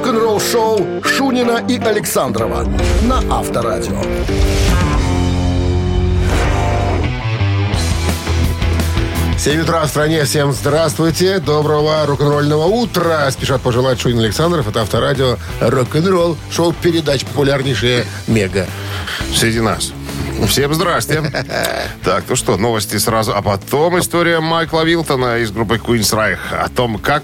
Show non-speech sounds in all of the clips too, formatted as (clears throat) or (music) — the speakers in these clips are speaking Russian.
Рок-н-ролл шоу Шунина и Александрова на Авторадио. 7 утра в стране. Всем здравствуйте. Доброго рок-н-ролльного утра. Спешат пожелать Шунин Александров. Это авторадио рок-н-ролл. Шоу передач популярнейшие Мега. Среди нас. Всем здрасте. (laughs) Так, ну что, новости сразу. А потом история Майкла Вилтона из группы Queen's Reich о том, как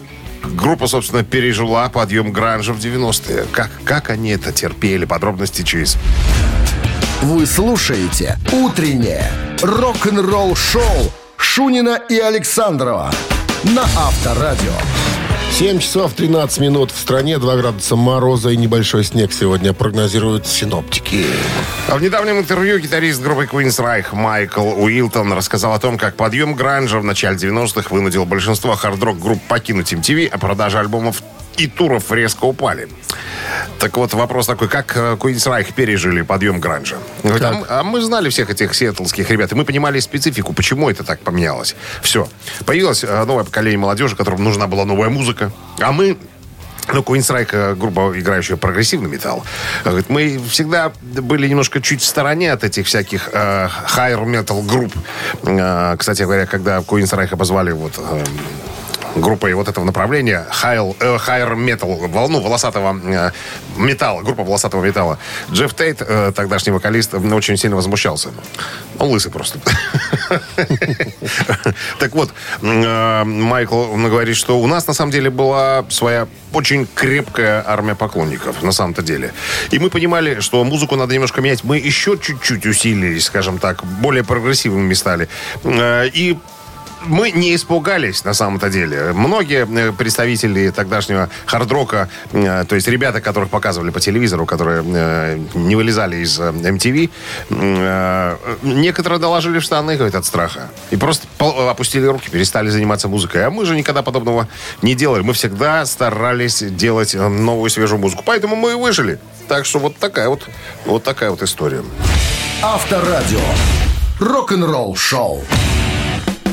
группа, собственно, пережила подъем гранжа в 90-е. Как, как они это терпели? Подробности через... Вы слушаете «Утреннее рок-н-ролл-шоу» Шунина и Александрова на Авторадио. 7 часов 13 минут в стране, 2 градуса мороза и небольшой снег сегодня прогнозируют синоптики. А в недавнем интервью гитарист группы Queen's Reich Майкл Уилтон рассказал о том, как подъем гранжа в начале 90-х вынудил большинство хард-рок групп покинуть MTV, а продажи альбомов и туров резко упали. Так вот, вопрос такой, как Queen's Reich пережили подъем гранжа? А, а мы знали всех этих сиэтлских ребят, и мы понимали специфику, почему это так поменялось. Все. Появилось э, новое поколение молодежи, которым нужна была новая музыка. А мы ну, Queen's Reich, группа, играющая прогрессивный металл. Говорит, мы всегда были немножко чуть в стороне от этих всяких э, metal групп. Э, кстати говоря, когда Reich обозвали вот... Э, группой вот этого направления High, э, higher Metal, волну волосатого э, металла, группа волосатого металла. Джефф Тейт, э, тогдашний вокалист, очень сильно возмущался. Он лысый просто. (laughs) Так вот, э, Майкл говорит, что у нас на самом деле была своя очень крепкая армия поклонников, на самом-то деле. И мы понимали, что музыку надо немножко менять. Мы еще чуть-чуть усилились, скажем так, более прогрессивными стали. Э, и мы не испугались на самом-то деле. Многие э, представители тогдашнего хардрока, э, то есть ребята, которых показывали по телевизору, которые э, не вылезали из MTV, некоторые доложили в штаны, говорят, от страха. И просто опустили руки, перестали заниматься музыкой. А мы же никогда подобного не делали. Мы всегда старались делать новую свежую музыку. Поэтому мы и выжили. Так что вот такая вот, вот такая вот история. Авторадио. Рок-н-ролл шоу.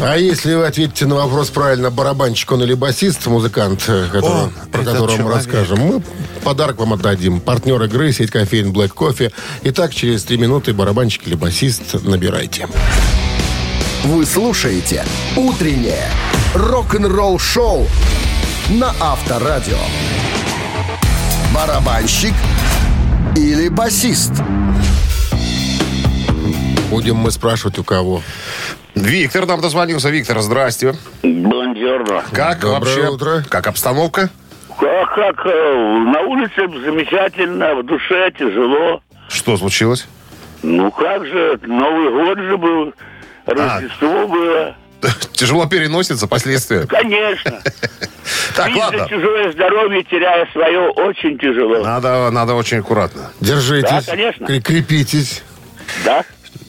А если вы ответите на вопрос правильно, барабанщик он или басист, музыкант, э, который, О, про которого мы расскажем, мы подарок вам отдадим. Партнер игры, сеть кофеин Black Coffee. Итак, через три минуты барабанщик или басист набирайте. Вы слушаете «Утреннее рок-н-ролл-шоу» на Авторадио. Барабанщик или басист? Будем мы спрашивать у кого. Виктор нам дозвонился. Виктор, здрасте. Бонжорно. Как Доброе вообще? утро. Как обстановка? Как, как э, на улице замечательно, в душе тяжело. Что случилось? Ну как же, Новый год же был, Рождество было. (laughs) Тяжело переносится последствия. Конечно. (laughs) Так, Видя ладно. чужое здоровье, теряя свое, очень тяжело. Надо, надо очень аккуратно. Держитесь. Да, конечно. кре- Крепитесь. Да?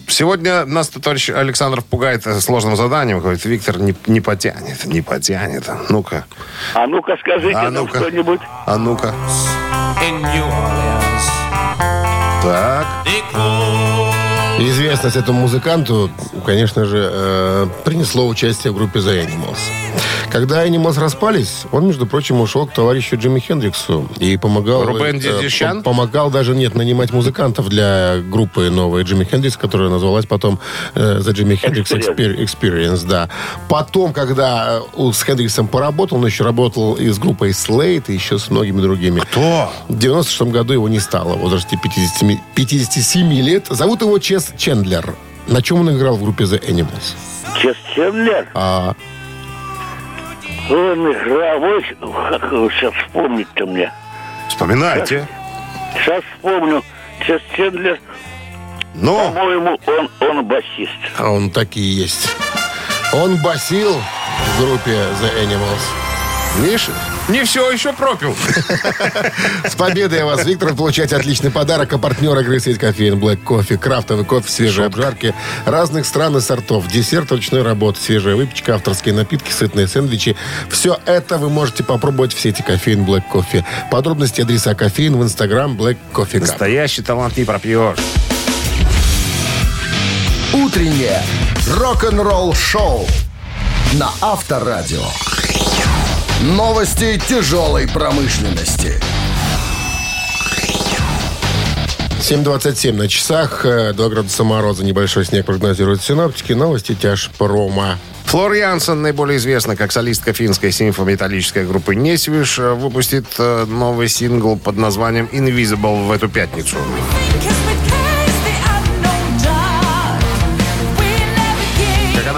Сегодня нас товарищ Александров пугает э, сложным заданием. Говорит, Виктор не, не потянет, не потянет. Ну-ка, А ну-ка скажите А нам ну-ка. что-нибудь. а ну-ка. Так. Известность этому музыканту, конечно же, э, принесло участие в группе The Animals. Когда Animals распались, он, между прочим, ушел к товарищу Джимми Хендриксу и помогал... Рубен э, Дидищан? по- Помогал даже, нет, нанимать музыкантов для группы новой Джимми Хендрикс, которая называлась потом э, The Jimmy Hendrix Experience. Exper- Experience, да. Потом, когда э, с Хендриксом поработал, он еще работал и с группой Slate, и еще с многими другими. Кто? В 96 году его не стало, в возрасте 57, 57 лет. Зовут его Чес Чендлер. На чем он играл в группе The Animals? Чес Чендлер, А, он играл, ой, как его сейчас вспомнить-то мне. Вспоминайте. Сейчас вспомню. Чес Чендлер, Ну, по-моему, он, он басист. а он так и есть. Он басил в группе The Animals. видишь, не все еще пропил. (laughs) С победой вас, Виктор. Вы получаете отличный подарок. А партнер игры сеть кофеин Black Coffee. Крафтовый кофе, свежие обжарки разных стран и сортов. Десерт ручной работы, свежая выпечка, авторские напитки, сытные сэндвичи. Все это вы можете попробовать в сети кофеин Black Coffee. Подробности адреса кофеин в инстаграм Black Coffee Cup. Настоящий талант не пропьешь. «Утреннее рок-н-ролл-шоу» на Авторадио. Новости тяжелой промышленности. 7.27 на часах, э, 2 градуса мороза, небольшой снег прогнозируют синоптики, новости тяжпрома. Флор Янсен, наиболее известна как солистка финской симфометаллической группы «Несвиш», э, выпустит э, новый сингл под названием «Invisible» в эту пятницу.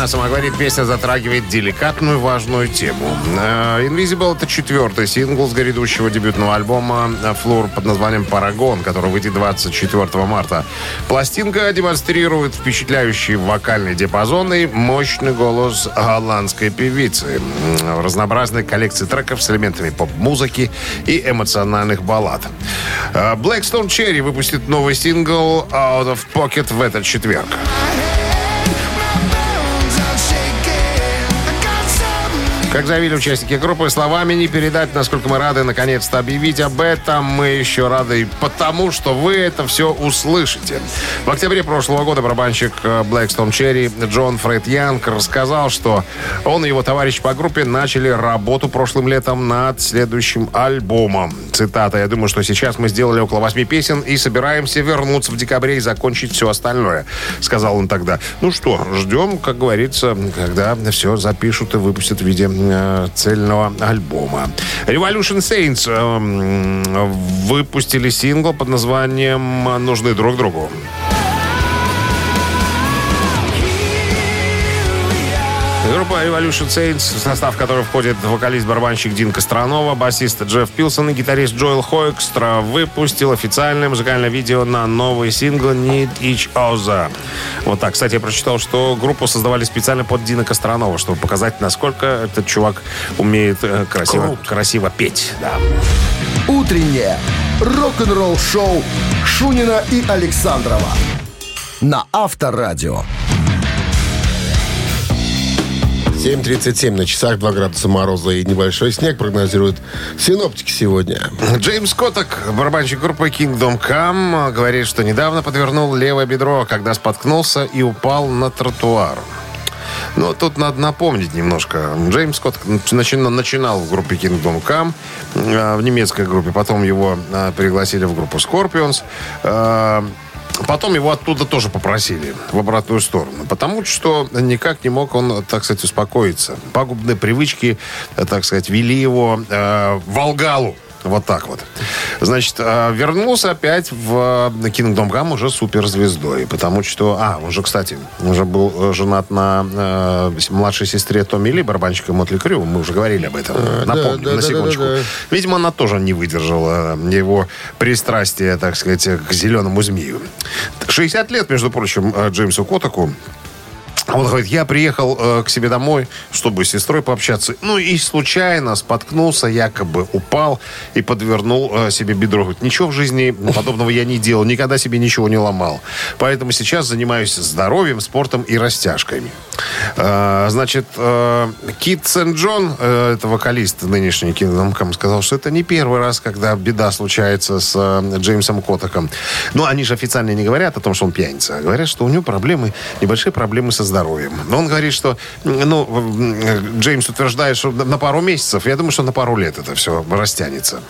Сама говорит, песня затрагивает деликатную важную тему. Э, Invisible — это четвертый сингл с грядущего дебютного альбома Флор под названием «Парагон», который выйдет 24 марта. Пластинка демонстрирует впечатляющий вокальный диапазон и мощный голос голландской певицы. В разнообразной коллекции треков с элементами поп-музыки и эмоциональных баллад. Э, Blackstone Cherry выпустит новый сингл «Out of Pocket» в этот четверг. Как заявили участники группы, словами не передать, насколько мы рады наконец-то объявить об этом. Мы еще рады потому, что вы это все услышите. В октябре прошлого года барабанщик э, Blackstone Cherry Джон Фред Янг рассказал, что он и его товарищ по группе начали работу прошлым летом над следующим альбомом. Цитата. «Я думаю, что сейчас мы сделали около восьми песен и собираемся вернуться в декабре и закончить все остальное», — сказал он тогда. Ну что, ждем, как говорится, когда все запишут и выпустят в виде э, цельного альбома. Revolution Saints э, м, выпустили сингл под названием «Нужны друг другу». Группа Revolution Saints, в состав которой входит вокалист-барабанщик Дин Костронова, басист Джефф Пилсон и гитарист Джоэл Хоэкстра, выпустил официальное музыкальное видео на новый сингл Need Each Other. Вот так. Кстати, я прочитал, что группу создавали специально под Дина Костронова, чтобы показать, насколько этот чувак умеет э, красиво, красиво петь. Да. Утреннее рок-н-ролл-шоу Шунина и Александрова на Авторадио. 7.37 на часах, 2 градуса мороза и небольшой снег прогнозируют синоптики сегодня. Джеймс Котток, барабанщик группы Kingdom Come, говорит, что недавно подвернул левое бедро, когда споткнулся и упал на тротуар. Но тут надо напомнить немножко. Джеймс Скотт начинал, начинал в группе Kingdom Come, э, в немецкой группе. Потом его э, пригласили в группу Scorpions. Потом его оттуда тоже попросили в обратную сторону. Потому что никак не мог он, так сказать, успокоиться. Пагубные привычки, э, так сказать, вели его э, в Волгалу. Вот так вот. Значит, э, вернулся опять в э, Kingdom Come уже суперзвездой. Потому что... А, он же, кстати, уже был э, женат на э, младшей сестре Томми Ли, барабанщика Мотли Крю. Мы уже говорили об этом. Напомню, да, да, на да, секундочку. да, да. Видимо, она тоже не выдержала э, его пристрастия, так сказать, к зеленому змею. 60 лет, между прочим, э, Джеймсу Котаку. Он говорит, я приехал э, к себе домой, чтобы с сестрой пообщаться. Ну и случайно споткнулся, якобы упал и подвернул э, себе бедро. Говорит, ничего в жизни подобного я не делал, никогда себе ничего не ломал. Поэтому сейчас занимаюсь здоровьем, спортом и растяжками. Э, значит, э, Кит Сент-Джон, э, это вокалист нынешний Come, сказал, что это не первый раз, когда беда случается с э, Джеймсом Котаком. Но они же официально не говорят о том, что он пьяница, а говорят, что у него проблемы, небольшие проблемы со здоровьем. Но он говорит, что, ну, м, Джеймс утверждает, что на пару месяцев, я думаю, что на пару лет это все растянется.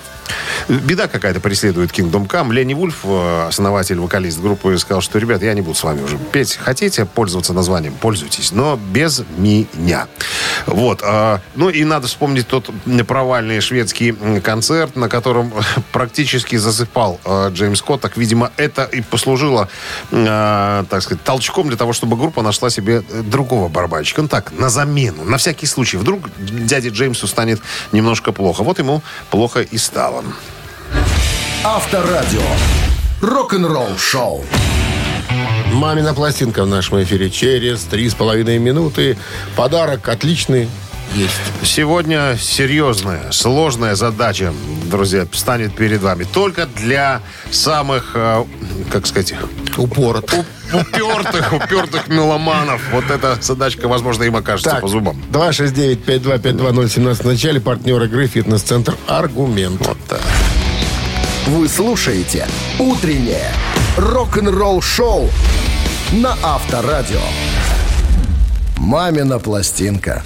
Беда какая-то преследует Kingdom Come. Ленни Вульф, э, основатель, вокалист группы, сказал, что, ребят, я не буду с вами уже петь. Хотите пользоваться названием? Пользуйтесь, но без меня. Вот. а, Ну и надо вспомнить тот провальный шведский концерт, на котором (laughs) практически засыпал э, Джеймс Скотт. Так, видимо, это и послужило, э, так сказать, толчком для того, чтобы группа нашла себе другого барабанщика. Ну так, на замену, на всякий случай. Вдруг дяде Джеймсу станет немножко плохо. Вот ему плохо и стало. Авторадио. Рок-н-ролл-шоу. Мамина пластинка в нашем эфире через три с половиной минуты. Подарок отличный есть. Сегодня серьезная, сложная задача, друзья, станет перед вами. Только для самых, э, как сказать, Упорот. упертых, упертых меломанов. Вот эта задачка, возможно, им окажется Так, по зубам. 269-5252-017 в начале. Партнер игры «Фитнес-центр Аргумент». Вот так. Вы слушаете «Утреннее рок-н-ролл-шоу» на Авторадио. «Мамина пластинка».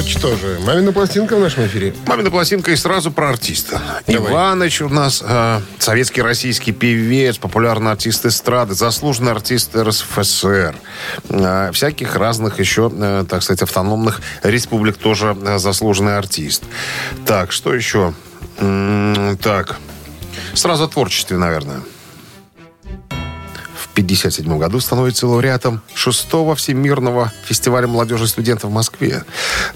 Вот что же. Мамина пластинка в нашем эфире. Мамина пластинка и сразу про артиста. Давай. Иваныч у нас э, советский российский певец, популярный артист эстрады, заслуженный артист РСФСР. Э, всяких разных еще, э, так сказать, автономных республик тоже э, заслуженный артист. Так, что еще? М, так, сразу о творчестве, наверное. В 1957 году становится лауреатом шестого Всемирного фестиваля молодежи и студентов в Москве.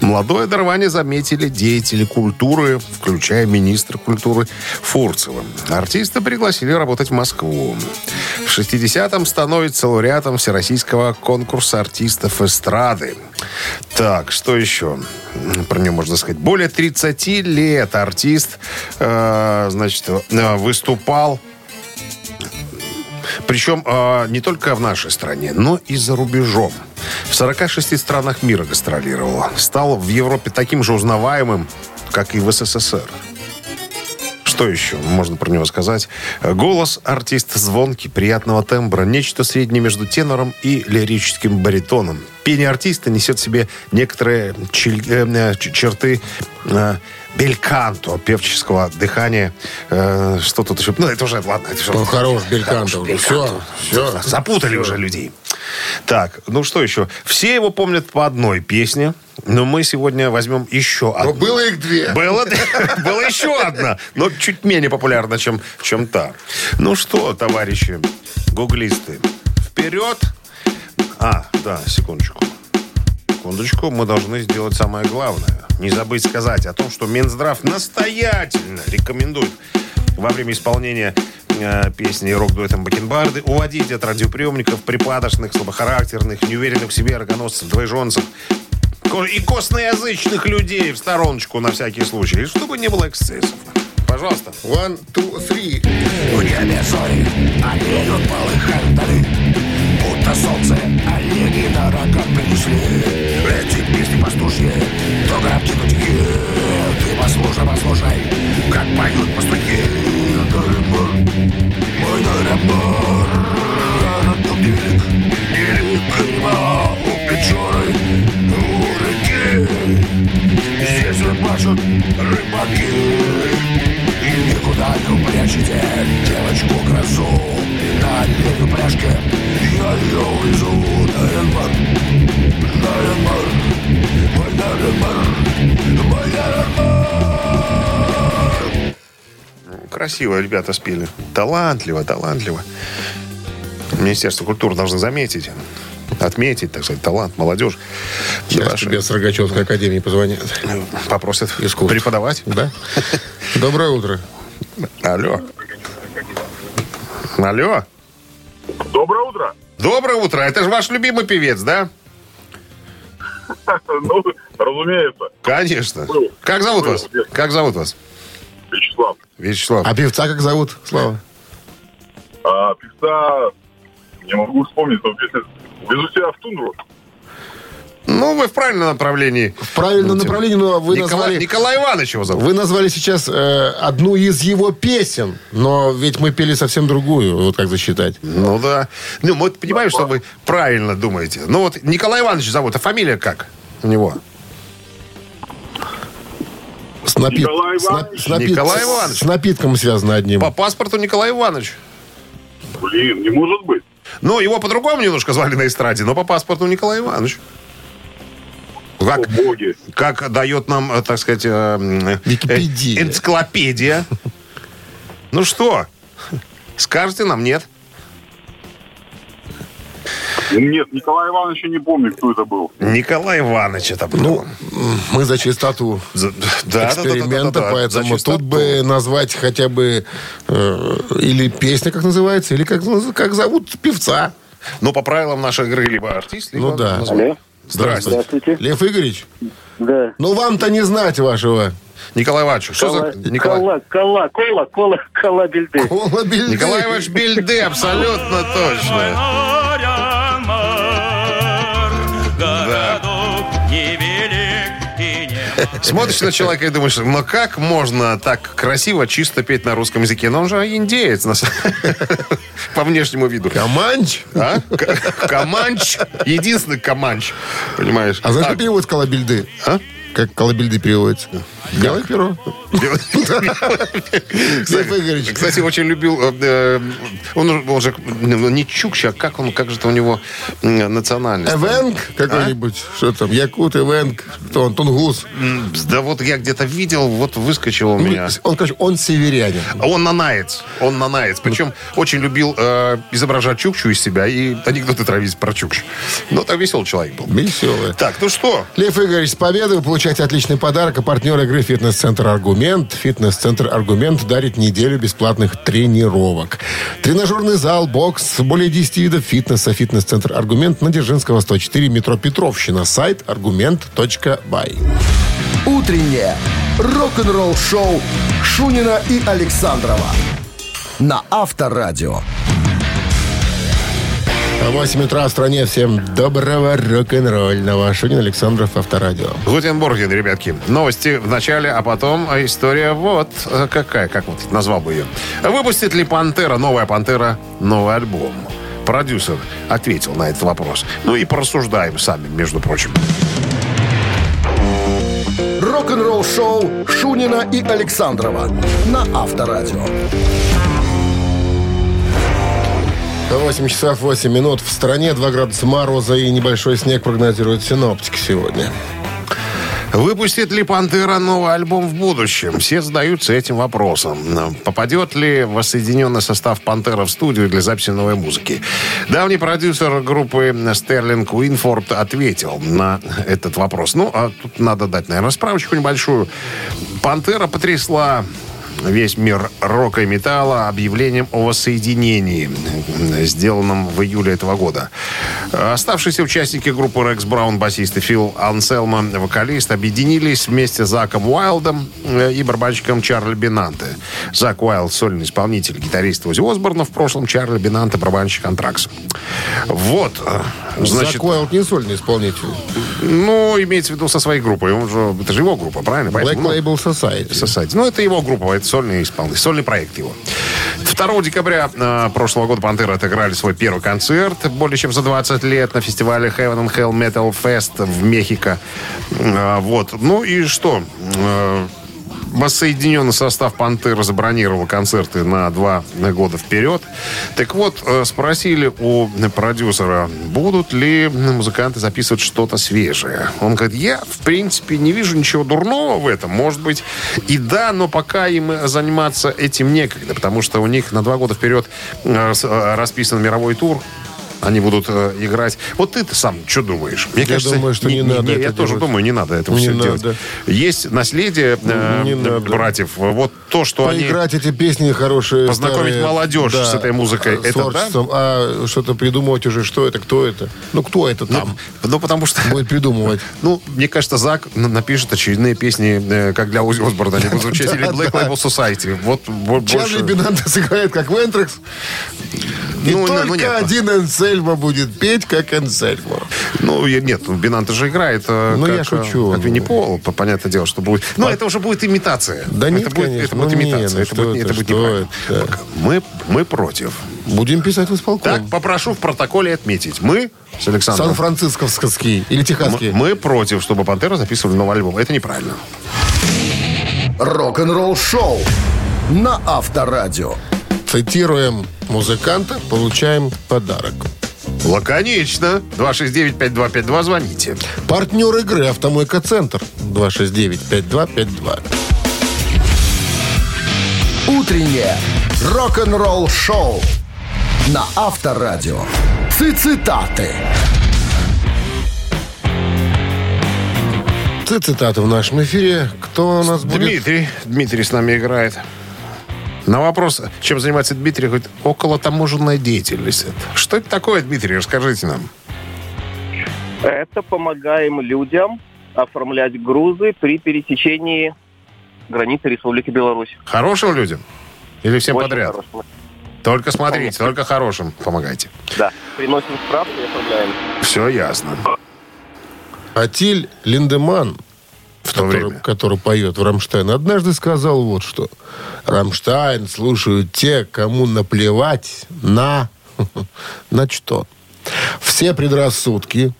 Молодое дарование заметили деятели культуры, включая министра культуры Фурцева. Артиста пригласили работать в Москву. В 60-м становится лауреатом Всероссийского конкурса артистов эстрады. Так, что еще про него можно сказать? Более 30 лет артист, э, значит, э, выступал причем э, не только в нашей стране, но и за рубежом. В 46 странах мира гастролировал. Стал в Европе таким же узнаваемым, как и в СССР. Что еще можно про него сказать? Голос артиста звонкий, приятного тембра, нечто среднее между тенором и лирическим баритоном. Пение артиста несет в себе некоторые э, ч- черты э, бельканто, певческого дыхания. Э, что тут еще? Ну, это уже, ладно. Это уже- Ну, хорош, бельканто. Все, все. Запутали уже людей. Так, ну что еще? Все его помнят по одной песне, но мы сегодня возьмем еще Но одну. было их две. Было, (laughs) было еще одна, но чуть менее популярна, чем, чем та. Ну что, товарищи, гуглисты, вперед. А, да, секундочку. Секундочку, мы должны сделать самое главное. Не забыть сказать о том, что Минздрав настоятельно рекомендует во время исполнения э, песни рок-дуэтом Бакенбарды уводить от радиоприемников припадочных, слабохарактерных, неуверенных в себе рогоносцев, двоеженцев ко- и косноязычных людей в стороночку на всякий случай, чтобы не было эксцессов. Пожалуйста. One, two, three. Небе зори, олеют полыхают Будто солнце, олени на рогах принесли Эти песни пастушьи, то громки, то тихие Ты послушай, послушай, как поют пастухи. Даремар, мой даремар Город велик, велик прямо у Печоры, у реки. Здесь рыбачат рыбаки. И никуда не упрячете девочку Красиво ребята спели. Талантливо, талантливо. Министерство культуры должно заметить, отметить, так сказать, талант, молодежь. Сейчас тебе с Рогачевской академии позвонят. Попросят Искусств. преподавать. Да? Доброе утро. Алло. Алло. Доброе утро. Доброе утро. Это же ваш любимый певец, да? (laughs) Ну, разумеется, Конечно. Как зовут вас? Как зовут вас? Вячеслав. Вячеслав. А певца как зовут, Слава? А, певца, не могу вспомнить, но песня «Везу тебя в тундру». Ну, вы в правильном направлении. В правильном направлении, но вы Николай, назвали... Николай Иванович его зовут. Вы назвали сейчас э, одну из его песен, но ведь мы пели совсем другую, вот как засчитать. Ну да. Ну, мы понимаем, что вы правильно думаете. Ну вот Николай Иванович зовут, а фамилия как у него? С, напит- Николай с на- Иванович. с напит- Николай Иванович. С напитком связано одним. По паспорту Николай Иванович. Блин, не может быть. Ну, его по-другому немножко звали на эстраде, но по паспорту Николай Иванович. Как, О, боги. как дает нам, э, так сказать, э, м, Википедия. э, энциклопедия. Ну что, скажете нам нет? Нет, Николая Ивановича не помню, кто это был. Николай Иванович это был. Ну, мы за чистоту За- да, да, да, да, да, эксперимента, да, за поэтому чистоту. тут бы назвать хотя бы э, или песня, как называется, или как, как зовут певца. Ну, по правилам нашей игры, либо артист, либо Ну да. название. Здравствуйте. Здравствуйте. Лев Игоревич, Да. ну вам-то не знать вашего. Николай Иванович, что Кола, за... Николай... кола, кола, кола, кола, кола бельды. Кола Бельды. Николай Иванович Бельде, абсолютно точно. Смотришь на человека и думаешь, ну как можно так красиво, чисто петь на русском языке? Но он же индеец на (laughs) по внешнему виду. Команч. А? Команч. Единственный команч. Понимаешь? А знаешь, Так, как перевод колобельды? а? Как колыбельды переводится? Белое перо. (laughs) Кстати, очень любил... э, э, Он, же- он же ну, не Чукча, а как он, как же это у него национальность? Эвенг какой-нибудь. Что там? Якут, Эвенг. Кто он? Тунгус. Да вот я где-то видел, вот выскочил у меня. Он, короче, он северянин. А Он нанаец. Он нанаец. Причем очень любил э, изображать Чукчу из себя и анекдоты травить про Чукчу. Ну, так веселый человек был. Веселый. Так, ну что? Лев Игоревич, с победой вы получаете отличный подарок. А партнер игры «Фитнес-центр Аргумент». «Фитнес-центр Аргумент» дарит неделю бесплатных тренировок. Тренажерный зал, бокс, более 10 видов фитнеса. «Фитнес-центр Аргумент» на Дзержинского, 104, метро Петровщина. Сайт аргумент.бай. Утреннее рок-н-ролл-шоу Шунина и Александрова на Авторадио. 8 утра в стране. Всем доброго рок-н-ролльного. Шунин Александров, Авторадио. Гутенбурген, ребятки. Новости в начале, а потом история вот э, какая, как вот назвал бы ее. Выпустит ли «Пантера», новая «Пантера», новый альбом? Продюсер ответил на этот вопрос. Ну и порассуждаем сами, между прочим. Рок-н-ролл-шоу Шунина и Александрова на Авторадио. 8 часов 8 минут. В стране 2 градуса мороза и небольшой снег прогнозируют синоптики сегодня. Выпустит ли «Пантера» новый альбом в будущем? Все задаются этим вопросом. Попадет ли воссоединенный состав «Пантера» в студию для записи новой музыки? Давний продюсер группы Стерлинг Уинфорд ответил на этот вопрос. Ну, а тут надо дать, наверное, справочку небольшую. «Пантера» потрясла весь мир рока и металла объявлением о воссоединении, сделанном в июле этого года. Оставшиеся участники группы Рекс Браун, басист и Фил Анселма, вокалист, объединились вместе с Заком Уайлдом э, и барабанщиком Чарли Бинанте. Зак Уайлд, сольный исполнитель, гитарист Узи Осборна, в прошлом Чарли Бинанте, барабанщик Антракс. Вот. э, Значит, Зак Уайлд не сольный исполнитель. ну, имеется в виду со своей группой. Он же, это же его группа, правильно? Black Поэтому, ну, Label Society. Society. Ну, это его группа, это сольный исполнитель, сольный проект его. 2 декабря э, прошлого года «Пантеры» отыграли свой первый концерт более чем за 20 лет на фестивале Heaven and Hell Metal Fest в Мехико. Э, вот. Ну и что? Э, Воссоединенный состав «Пантеры» забронировал концерты на два года вперед. Так вот, э, спросили у продюсера, будут ли музыканты записывать что-то свежее. Он говорит, я, в принципе, не вижу ничего дурного в этом. Может быть, и да, но пока им заниматься этим некогда, потому что у них на два года вперед э, э, расписан мировой тур. Они будут э, играть. Вот ты-то сам что думаешь? Мне Я думаю, что не надо Я это тоже делать. думаю, не надо этого Не все надо. делать. Есть наследие э, Не надо. братьев. Вот то, что они... Поиграть эти песни хорошие. Познакомить старые, молодежь с этой музыкой. С Это творчеством. А что-то придумывать уже, что это, кто это? Ну, кто это там Ну, потому что... будет придумывать? (laughs) Ну, мне кажется, Зак напишет очередные песни, э, как для Узи Осборна, они будут звучать, или Black Label Society. Вот, вот Чарли больше... Бинанте сыграет как Вентрекс. И Ну, ну, только ну, нет. один Энсельмо будет петь, как Энсельмо. Ну, нет, ну, Бинанте же играет э, Ну, как, я э, шучу. как Винни Пол, по- понятное дело, что будет... Ну, это уже будет имитация. Да нет, конечно. Это будет Ну, не, имитация. ну, это, будет, это, это будет неправильно. это? Мы, мы против. Будем писать в исполком. Так, попрошу в протоколе отметить. Мы с Александром... Сан-Францисковский или мы, техасский. мы против, чтобы Пантера записывали новый альбом. Это неправильно. Рок-н-ролл-шоу на Авторадио. Цитируем музыканта, получаем подарок. Лаконично. 269-5252, звоните. Партнер игры «Автомойка Центр». 269-5252. Утреннее рок-н-ролл-шоу на Авторадио. Цитаты. Ты цитаты в нашем эфире. Кто у нас будет? Дмитрий. Дмитрий с нами играет. На вопрос, чем занимается Дмитрий, говорит, около таможенная деятельность. Что это такое, Дмитрий? Расскажите нам. Это помогаем людям оформлять грузы при пересечении границы Республики Беларусь. Хорошим людям? Или всем Очень подряд? хорошим. Только смотрите, только хорошим помогайте. Да. Приносим справку и оформляем. Все ясно. Атиль Линдеман, В то который, время. который поет в Рамштайн, однажды сказал вот что. Рамштайн слушают те, кому наплевать на... (laughs) На что? Все предрассудки.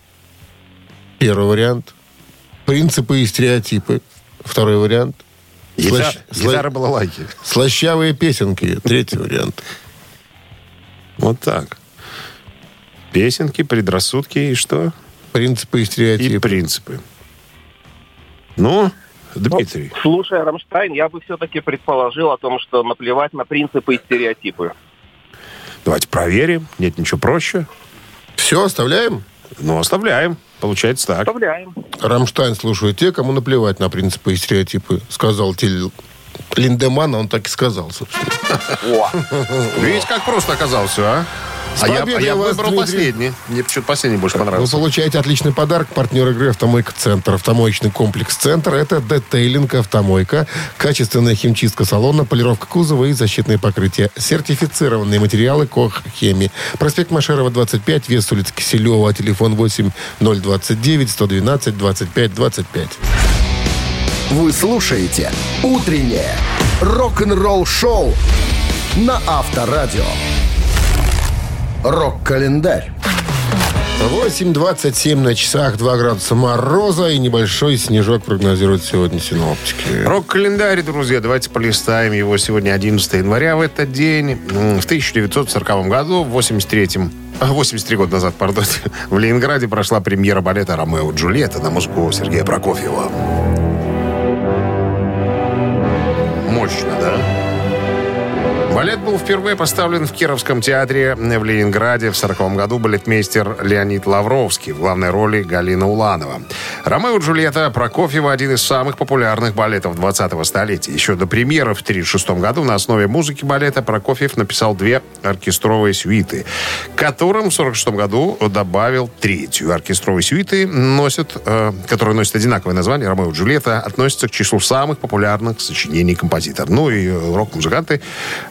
Первый вариант. Принципы и стереотипы. Второй вариант. Гита- Слащ- сла- Гитара была лайки. Слащавые песенки. Третий вариант. Вот так. Песенки, предрассудки и что? Принципы и И стереотипы. принципы. Ну, Дмитрий. Слушая Рамштайн, я бы все-таки предположил о том, что наплевать на принципы и стереотипы. Давайте проверим. Нет ничего проще. Все, оставляем? Ну, оставляем. Получается так. Оставляем. Рамштайн слушают те, кому наплевать на принципы и стереотипы. Сказал Тиль Линдеман, а он так и сказал, собственно. Видите, как просто оказалось все, а? А я, а я выбрал Дмитрий. последний. Мне почему-то последний больше Вы понравился. получаете отличный подарок. Партнер игры «Автомойка Центр». Автомоечный комплекс «Центр» — это детейлинг «Автомойка», качественная химчистка салона, полировка кузова и защитные покрытия. Сертифицированные материалы «Кох Хеми». Проспект Машерова, 25, вес улицы Киселева, телефон 8 029 112 25 25. Вы слушаете «Утреннее рок-н-ролл-шоу» на Авторадио. Рок-календарь. 8.27 на часах, 2 градуса мороза и небольшой снежок прогнозируют сегодня синоптики. Рок-календарь, друзья, давайте полистаем его. Сегодня 11 января в этот день. В 1940 году, в 83-м, а, 83 года назад, пардон, (laughs) в Ленинграде прошла премьера балета «Ромео и Джульетта» на музыку Сергея Прокофьева. Мощно, да? Балет был впервые поставлен в Кировском театре в Ленинграде. В 1940 году балетмейстер Леонид Лавровский в главной роли Галина Уланова. «Ромео и Джульетта» Прокофьева один из самых популярных балетов 20-го столетия. Еще до премьеры в 1936 году на основе музыки балета Прокофьев написал две оркестровые сюиты, которым в 1946 году добавил третью. Оркестровые сюиты, носят, э, которые носят одинаковое название «Ромео и Джульетта», относятся к числу самых популярных сочинений композитора. Ну и э, рок-музыканты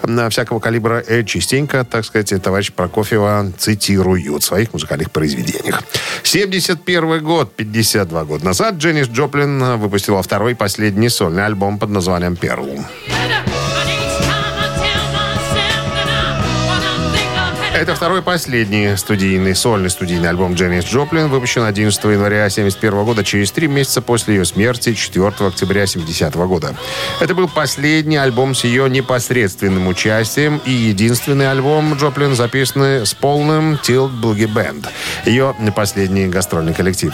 на всякого калибра э, частенько, так сказать, товарищ Прокофьева цитируют в своих музыкальных произведениях. 71 год, 52 года назад, Дженнис Джоплин выпустила второй последний сольный альбом под названием «Перл». (laughs) Это второй последний студийный, сольный студийный альбом Дженнис Джоплин, выпущен 11 января 1971 года, через три месяца после ее смерти, 4 октября 70 года. Это был последний альбом с ее непосредственным участием и единственный альбом Джоплин, записанный с полным Tilt Boogie Band, ее последний гастрольный коллектив.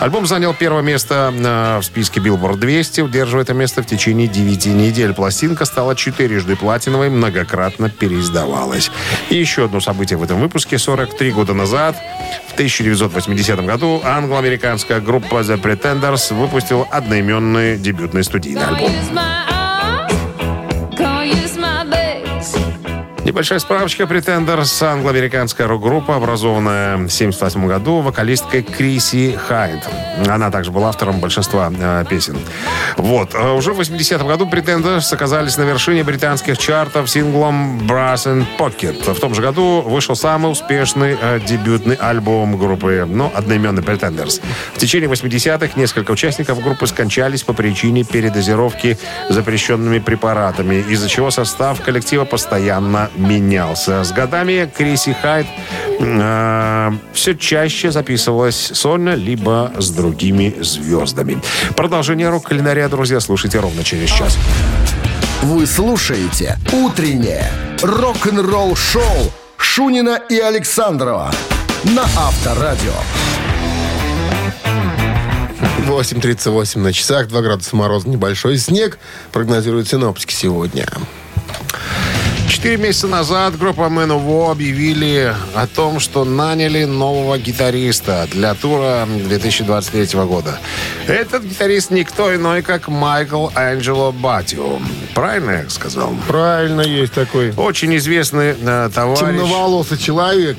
Альбом занял первое место э, в списке Billboard 200, удерживая это место в течение 9 недель. Пластинка стала четырежды платиновой, многократно переиздавалась. И еще одно событие в этом выпуске. 43 года назад, в 1980 году, англо-американская группа The Pretenders выпустила одноименный дебютный студийный альбом. Небольшая справочка. Pretenders – англо-американская рок-группа, образованная в 1978 году вокалисткой Криси Хайд. Она также была автором большинства э, песен. Вот. А Уже в 80-м году Pretenders оказались на вершине британских чартов синглом Brass and Pocket. В том же году вышел самый успешный э, дебютный альбом группы, ну, одноименный Pretenders. В течение 80-х несколько участников группы скончались по причине передозировки запрещенными препаратами, из-за чего состав коллектива постоянно менялся. С годами Криси Хайд э, все чаще записывалась сольно, либо с другими звездами. Продолжение рок-календаря, друзья, слушайте ровно через час. Вы слушаете «Утреннее рок-н-ролл-шоу» Шунина и Александрова на Авторадио. 8.38 на часах, 2 градуса мороза, небольшой снег. Прогнозируют синоптики сегодня. Четыре месяца назад группа Man of War объявили о том, что наняли нового гитариста для тура 2023 года. Этот гитарист никто иной, как Майкл Анджело Батио. Правильно я сказал? Правильно, есть такой Очень известный э, товарищ. темноволосый человек.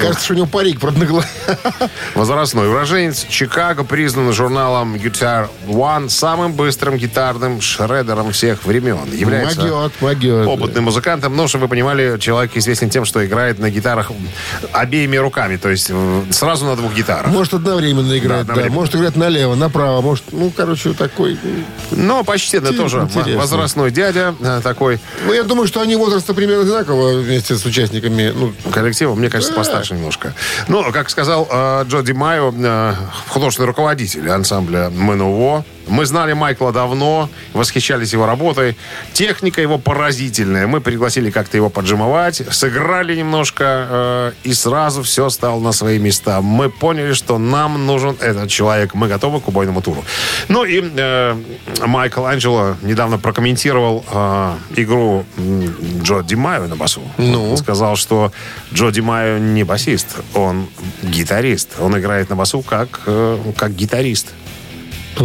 Кажется, что у него парик, голове. (laughs) Возрастной уроженец Чикаго признан журналом Guitar One самым быстрым гитарным шредером всех времен. Является Могет, могет. опытный музыкант, музыкантом, но, чтобы вы понимали, человек известен тем, что играет на гитарах обеими руками, то есть сразу на двух гитарах. Может одновременно играть, Да, да, одновременно. Может играть налево, направо, может, ну, короче, такой. Но почти, да, тоже интересно. возрастной дядя э, такой Ну, я думаю, что они возраста примерно одинакового вместе с участниками. Ну, коллектива, мне кажется, постарше немножко. Ну, как сказал э, Джо Ди Майо, э, художественный руководитель ансамбля МНУО, мы знали Майкла давно, восхищались его работой. Техника его поразительная. Мы пригласили как-то его поджимовать, сыграли немножко, э, и сразу все стало на свои места. Мы поняли, что нам нужен этот человек. Мы готовы к убойному туру. Ну и э, Майкл Анджело недавно прокомментировал э, игру Джо Ди Майо на басу. Ну? Он сказал, что Джо Ди Майо не басист, он гитарист. Он играет на басу как, э, как гитарист.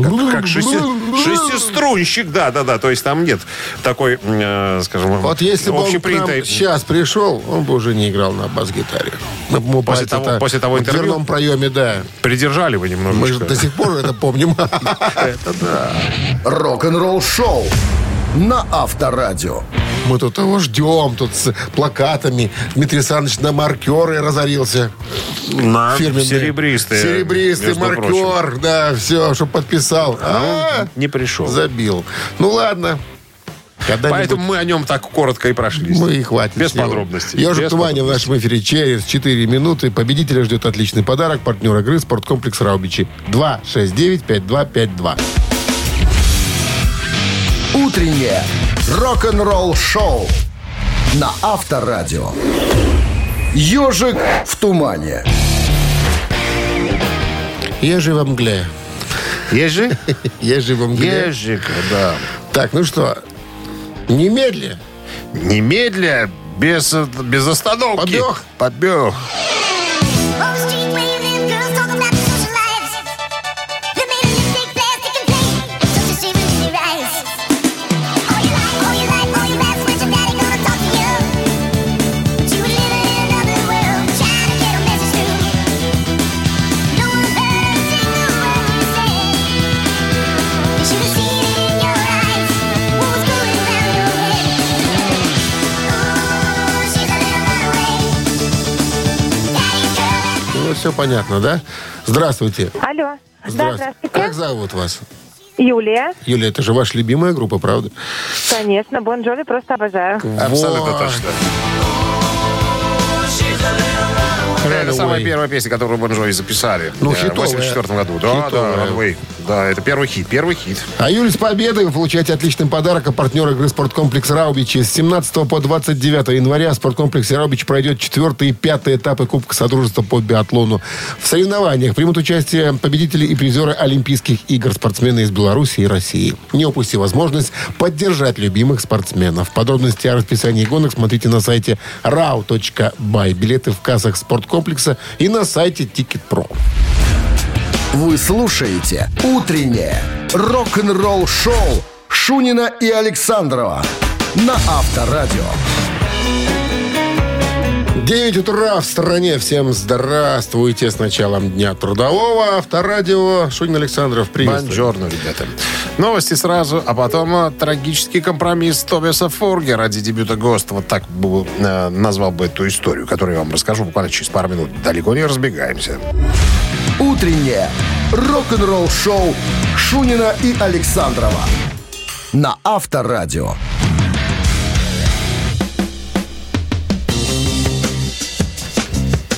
Как, как шести- шестиструнщик, да, да, да. То есть там нет такой, э, скажем, Вот если бы он к нам сейчас пришел, он бы уже не играл на бас-гитаре. Ну, ему После того- после того в интервью? дверном проеме, да. Придержали вы Мы же до сих пор это помним. (laughs) Рок-н-ролл шоу на Авторадио. Мы тут его ждем, тут с плакатами. Дмитрий Александрович на маркеры разорился. На Фирменные. серебристые. Серебристый между прочим. маркер, да, все, чтобы подписал. А, Ну, не пришел. Забил. Ну ладно. Поэтому мы о нем так коротко и прошлись. мы и хватит. Без него. подробностей. Ежик Без Тумани в нашем эфире через 4 минуты. Победителя ждет отличный подарок. Партнер игры «Спорткомплекс Раубичи». 269-5252. Утреннее рок-н-ролл шоу на Авторадио. Ежик в тумане. Ежи во мгле. Ежи? Ежи (laughs) во мгле. Ежик, да. Так, ну что, немедля. Немедля, без, без остановки. Побег? Побег. Все понятно, да? Здравствуйте. Алло. Да, здравствуйте. Как зовут вас? Юлия. Юлия, это же ваша любимая группа, правда? Конечно, Бон Джови просто обожаю. Абсолютно Вот. точно. Это самая первая песня, которую Бон Джови записали Ну, э, в хитовая. 84 году. Да, Хитовая. да, Runway. Да, это первый хит, первый хит. А Юль, с победой вы получаете отличный подарок от партнера игры «Спорткомплекс Раубичи». С 17 по 29 января в «Спорткомплексе Раубичи» пройдет четвертый и пятый этапы Кубка Содружества по биатлону. В соревнованиях примут участие победители и призеры Олимпийских игр, спортсмены из Беларуси и России. Не упусти возможность поддержать любимых спортсменов. Подробности о расписании гонок смотрите на сайте rau.by. Билеты в кассах спорткомплекса и на сайте Ticket.pro. Вы слушаете «Утреннее рок-н-ролл-шоу» Шунина и Александрова на Авторадио. 9 утра в стране. Всем здравствуйте. С началом Дня Трудового. Авторадио. Шунин Александров. Приветствую. Бонжорно, ребята. Новости сразу, а потом э, трагический компромисс Тобиаса Форги ради дебюта ГОСТ. Вот так бы, э, назвал бы эту историю, которую я вам расскажу буквально через пару минут. Далеко не разбегаемся. Утреннее рок-н-ролл-шоу Шунина и Александрова на Авторадио.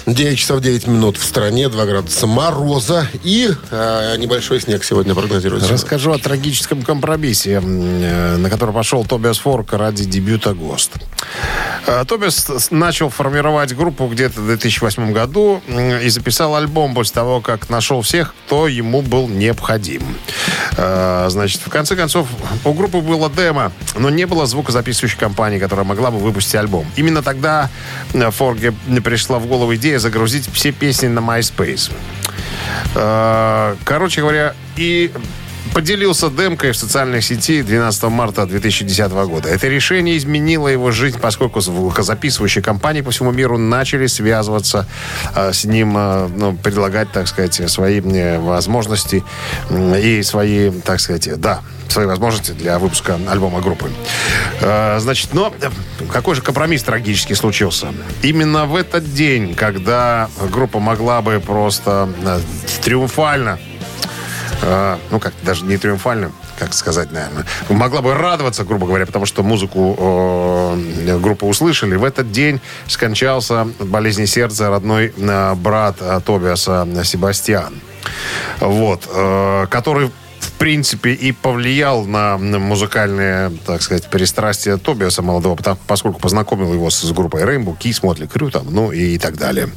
Девять часов 9 минут в стране. 2 градуса мороза. И э, небольшой снег сегодня прогнозируется. Расскажу о трагическом компромиссе, э, на который пошел Тобиас Форк ради дебюта ГОСТ. Э, Тобиас с- начал формировать группу где-то в 2008 году и записал альбом после того, как нашел всех, кто ему был необходим. Э, Значит, в конце концов, у группы было демо, но не было звукозаписывающей компании, которая могла бы выпустить альбом. Именно тогда э, Форге пришла в голову идея загрузить все песни на MySpace. Э, Короче говоря, и поделился демкой в социальной сети 12 марта 2010 года. Это решение изменило его жизнь, поскольку звукозаписывающие компании по всему миру начали связываться э, с ним, э, ну, предлагать, так сказать, свои э, возможности и свои, так сказать, да, свои возможности для выпуска альбома группы. Э, Значит, но э, какой же компромисс трагически случился? Именно в этот день, когда группа могла бы просто триумфально э, ну как, даже не триумфально, как сказать, наверное, могла бы радоваться, грубо говоря, потому что музыку э, группы услышали. В этот день скончался от болезни сердца родной э, брат э, Тобиаса э, Себастьян. Вот, э, который принципе, и повлиял на музыкальные, так сказать, перестрастия Тобиаса молодого, потому- поскольку познакомил его с, группой Rainbow, Kiss, Мотли Крю, там, ну и так далее.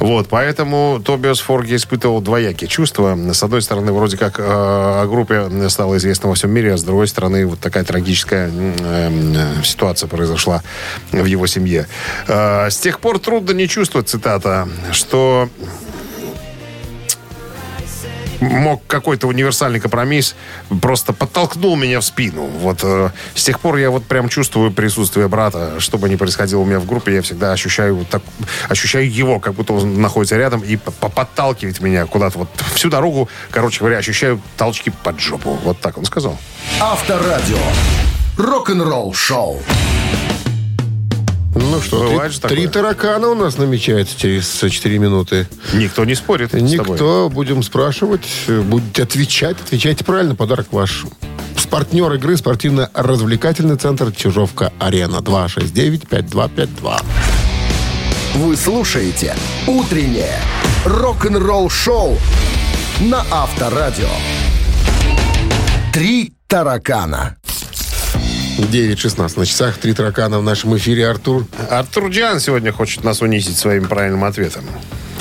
Вот, поэтому Тобиас Форги испытывал двоякие чувства. С одной стороны, вроде как э, о группе стало известно во всем мире, а с другой стороны, вот такая трагическая э, ситуация произошла в его семье. Э, с тех пор трудно не чувствовать, цитата, что мог какой-то универсальный компромисс просто подтолкнул меня в спину. Вот э, с тех пор я вот прям чувствую присутствие брата. Что бы ни происходило у меня в группе, я всегда ощущаю вот так, ощущаю его, как будто он находится рядом и по- по- подталкивает меня куда-то вот всю дорогу. Короче говоря, ощущаю толчки под жопу. Вот так он сказал. Авторадио. Рок-н-ролл шоу. Ну что, Бывает три, же такое. три таракана у нас намечается через 4 минуты. Никто не спорит с тобой. Никто, будем спрашивать, будете отвечать. Отвечайте правильно, подарок ваш. С партнер игры спортивно-развлекательный центр Чижовка-Арена. 269-5252. Вы слушаете «Утреннее рок-н-ролл шоу» на Авторадио. Три таракана. 9.16 на часах. Три таракана в нашем эфире. Артур. Артур Диан сегодня хочет нас унизить своим правильным ответом.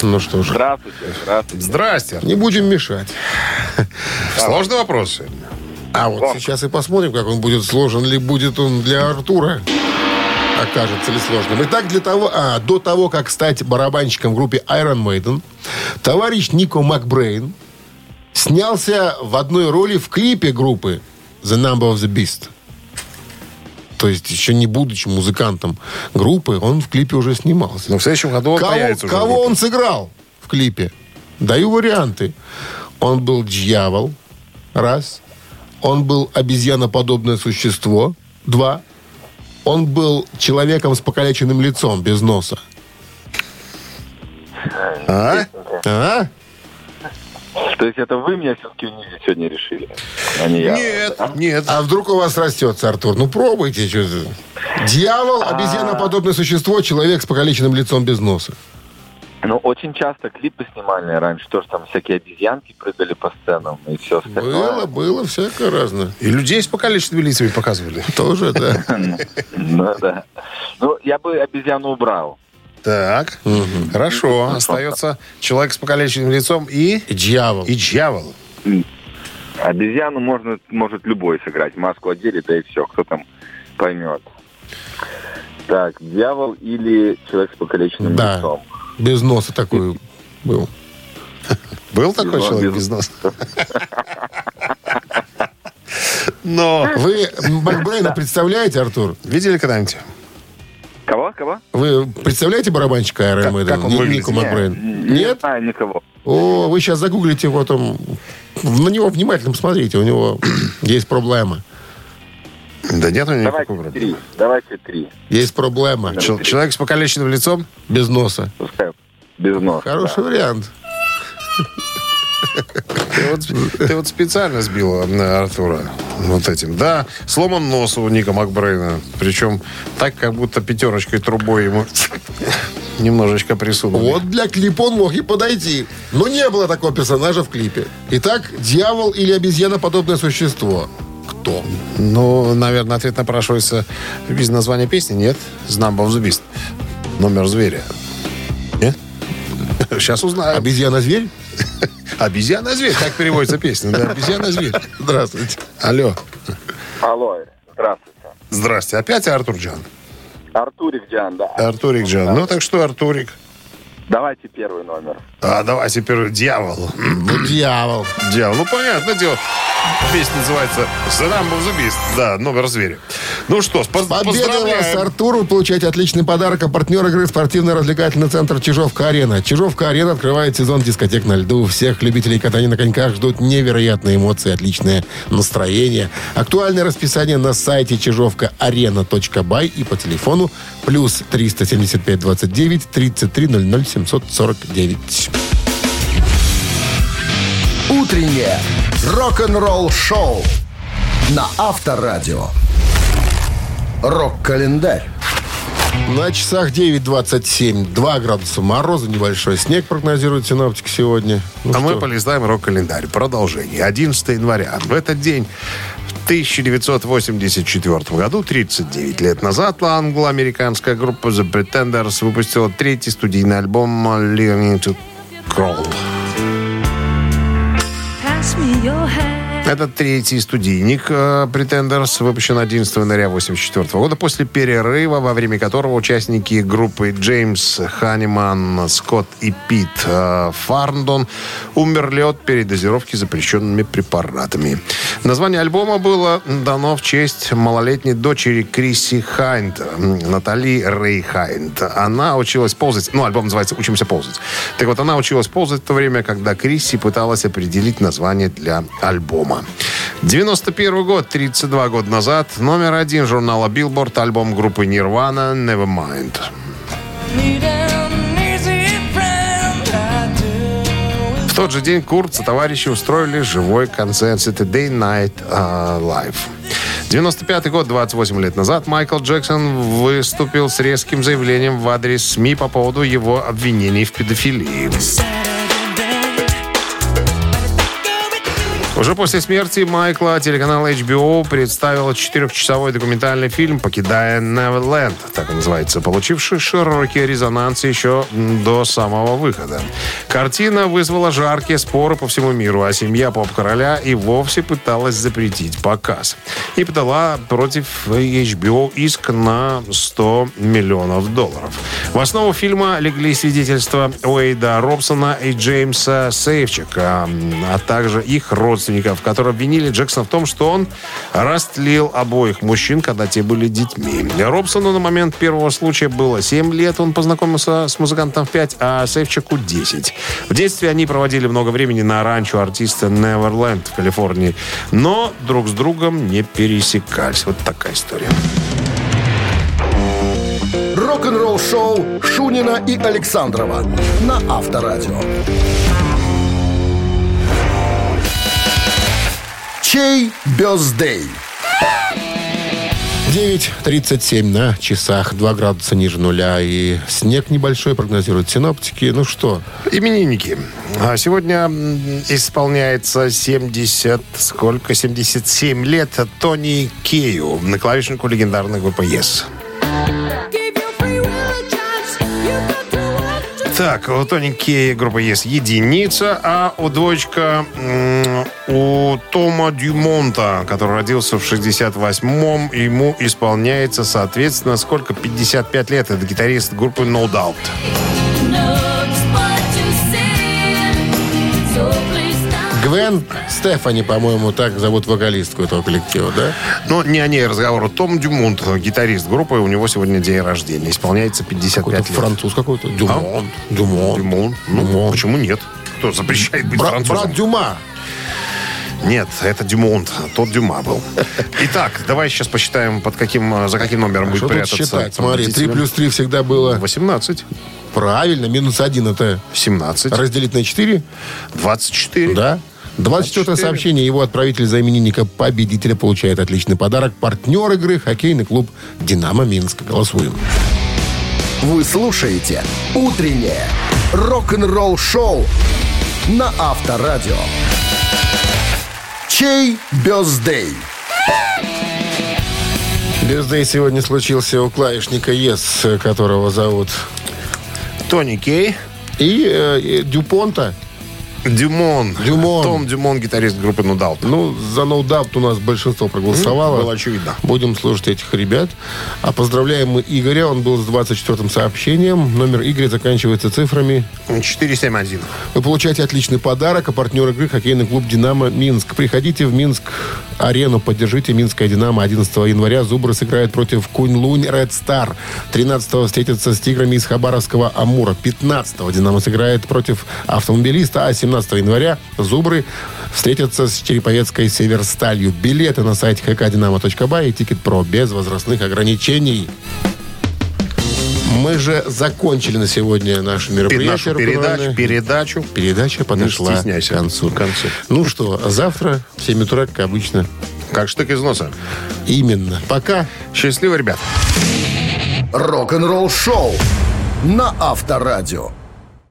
Ну что ж, Здравствуйте, здравствуйте. Здрасте. Артур. не будем мешать. (laughs) Сложный вопрос сегодня. А вот сейчас и посмотрим, как он будет сложен, ли будет он для Артура. Окажется ли сложным. Итак, для того, а, до того, как стать барабанщиком в группе Iron Maiden, товарищ Нико Макбрейн снялся в одной роли в клипе группы The Number of the Beast. То есть, еще не будучи музыкантом группы, он в клипе уже снимался. Но в следующем году он Кого, появится уже. кого он сыграл в клипе? Даю варианты. Он был дьявол. Раз. Он был обезьяноподобное существо. Два. Он был человеком с покалеченным лицом, без носа. А? А? То есть это вы меня все-таки унизить сегодня решили, а не я. Нет, нет. А вдруг у вас растется, Артур? Ну, пробуйте. Что. Дьявол, обезьяноподобное существо, человек с покалеченным лицом без носа. Ну, очень часто клипы снимали раньше, тоже там всякие обезьянки прыгали по сценам и все остальное. Было, было всякое разное. И людей с покалеченными лицами показывали. Тоже, да. (laughs) Ну, да. Ну, я бы обезьяну убрал. Так, хорошо. Остается человек с покалеченным лицом и... Дьявол. И дьявол. Обезьяну можно, может любой сыграть. Маску одели, да и все. Кто там поймет. Так, дьявол или человек с покалеченным Да. лицом? Без носа такой был. Был такой человек без- без носа? Но... Вы Макбрейна представляете, Артур? Видели когда-нибудь? Кого? Кого? Вы представляете барабанщика Iron Как- Maiden? как он? Нику Не, Макбрейн? Не Нет? знаю никого. О, вы сейчас загуглите его там. На него внимательно посмотрите, у него (clears throat) есть проблема. Да нет у него Давайте никакого проблемы. три. Давайте три. Есть проблема. Чел- Человек с покалеченным лицом? Без носа. Пускай без носа. Хороший вариант. Ты вот, ты вот специально сбил э, Артура вот этим. Да, сломан нос у Ника Макбрейна. Причем так, как будто пятерочкой трубой ему немножечко присунули. Вот для клипа он мог и подойти. Но не было такого персонажа в клипе. Итак, дьявол или обезьяноподобное существо? Кто? Ну, наверное, ответ напрашивается без названия песни. Нет? The Beast. Номер зверя. Нет? (laughs) Сейчас узнаю. Обезьяна-зверь? (laughs) Обезьяна-зверь. Так переводится песня. Да, обезьяна-зверь. Здравствуйте. Алло. Алло, здравствуйте. Здрасте. Опять Артур Джан? Артурик Диан, да. Артурик Джан. Ну, так что, Артурик? Давайте первый номер. А давай теперь дьявол. Ну, дьявол. Дьявол. Ну, понятное дело. Песня называется «The Number of the Beast». Да, номер зверя. Ну что, с поз- Победа вас, поздравляем. Артур. Вы получаете отличный подарок. А партнер игры спортивно-развлекательный центр «Чижовка-арена». «Чижовка-арена» открывает сезон дискотек на льду. Всех любителей катания на коньках ждут невероятные эмоции, отличное настроение. Актуальное расписание на сайте чижовка-арена.бай и по телефону плюс 375 29 33 00 749. Утреннее рок-н-ролл-шоу на Авторадио. Рок-календарь. На часах 9.27. 2 градуса мороза, небольшой снег прогнозируют синоптики сегодня. Ну а мы что? полистаем рок-календарь. Продолжение. 11 января. В этот день, в 1984 году, 39 лет назад, англо-американская группа The Pretenders выпустила третий студийный альбом «Learning to Crawl». Это третий студийник э, Pretenders, выпущен 11 января 1984 года, после перерыва, во время которого участники группы Джеймс Ханиман, Скотт и Пит э, Фарндон умерли от передозировки запрещенными препаратами. Название альбома было дано в честь малолетней дочери Криси Хайнт, м, Натали Рэй Хайнт. Она училась ползать, ну, альбом называется «Учимся ползать». Так вот, она училась ползать в то время, когда Крисси пыталась определить название для альбома. 91 год, 32 года назад, номер один журнала Billboard, альбом группы Nirvana «Nevermind». В тот же день Курт со товарищи устроили живой концерт Saturday Night uh, Live. 95 год, 28 лет назад, Майкл Джексон выступил с резким заявлением в адрес СМИ по поводу его обвинений в педофилии. Уже после смерти Майкла телеканал HBO представил четырехчасовой документальный фильм «Покидая Неверленд», так называется, получивший широкий резонанс еще до самого выхода. Картина вызвала жаркие споры по всему миру, а семья поп-короля и вовсе пыталась запретить показ. И подала против HBO иск на 100 миллионов долларов. В основу фильма легли свидетельства Уэйда Робсона и Джеймса Сейвчика, а также их родственников, которые обвинили Джексона в том, что он растлил обоих мужчин, когда те были детьми. Робсону на момент первого случая было 7 лет, он познакомился с музыкантом в 5, а Сейвчику 10. В детстве они проводили много времени на ранчо артиста Неверленд в Калифорнии, но друг с другом не пересекались. Вот такая история. Рок-н-ролл-шоу Шунина и Александрова на Авторадио. Чей бездей? 9.37 на часах, 2 градуса ниже нуля и снег небольшой прогнозируют синоптики. Ну что, Именинники. А Сегодня исполняется 70, сколько? 77 лет Тони Кею, на клавишнику легендарной группы Yes. Так, у Кея группа Yes единица, а у дочка м, у Тома Дюмонта, который родился в 68-м, ему исполняется, соответственно, сколько? 55 лет. Это гитарист группы No Doubt. Гвен Стефани, по-моему, так зовут вокалистку этого коллектива, да? Но не о ней разговор. Том Дюмонт, гитарист группы, у него сегодня день рождения. Исполняется 55 Какой-то лет. француз какой-то. Дюмон. Дюмон. Дюмон. Ну, Дюмон. почему нет? Кто запрещает быть Брат, французом? брат Дюма. Нет, это Дюмонт. Тот Дюма был. Итак, давай сейчас посчитаем, под каким, за каким номером будет Что тут прятаться. считать? Смотри, 3 победитель. плюс 3 всегда было 18, правильно. Минус 1 это 17, разделить на 4. 24. Да. 24 24. сообщение. Его отправитель за именинника победителя получает отличный подарок. Партнер игры хоккейный клуб «Динамо Минск». Голосуем. Вы слушаете «Утреннее рок-н-ролл-шоу» на Авторадио. Чей бездей? Бездей сегодня случился у клавишника ЕС, которого зовут Тони Кей. и, э, и Дюпонта. Дюмон. Дюмон. Том Дюмон, гитарист группы No Doubt. Ну, за No Doubt у нас большинство проголосовало. Было очевидно. Будем слушать этих ребят. А поздравляем мы Игоря. Он был с 24-м сообщением. Номер Игоря заканчивается цифрами. 471. Вы получаете отличный подарок. А партнер игры хоккейный клуб «Динамо» Минск. Приходите в Минск-арену, поддержите Минское «Динамо». 11 января Зубры сыграют против Кунь-Лунь Ред Стар. 13 встретятся с «Тиграми» из Хабаровского «Амура». 15 «Динамо» сыграет против автомобилиста. А 17 января Зубры встретятся с Череповецкой «Северсталью». Билеты на сайте hkdinamo.by и «Ticketpro» без возрастных ограничений. Мы же закончили на сегодня наше мероприятие. Нашу передачу, рок-н-ролльное. передачу. Передача подошла к концу. К концу. Ну что, завтра в 7 утра, как обычно. Как штык из носа. Именно. Пока. Счастливо, ребят. Рок-н-ролл шоу на Авторадио.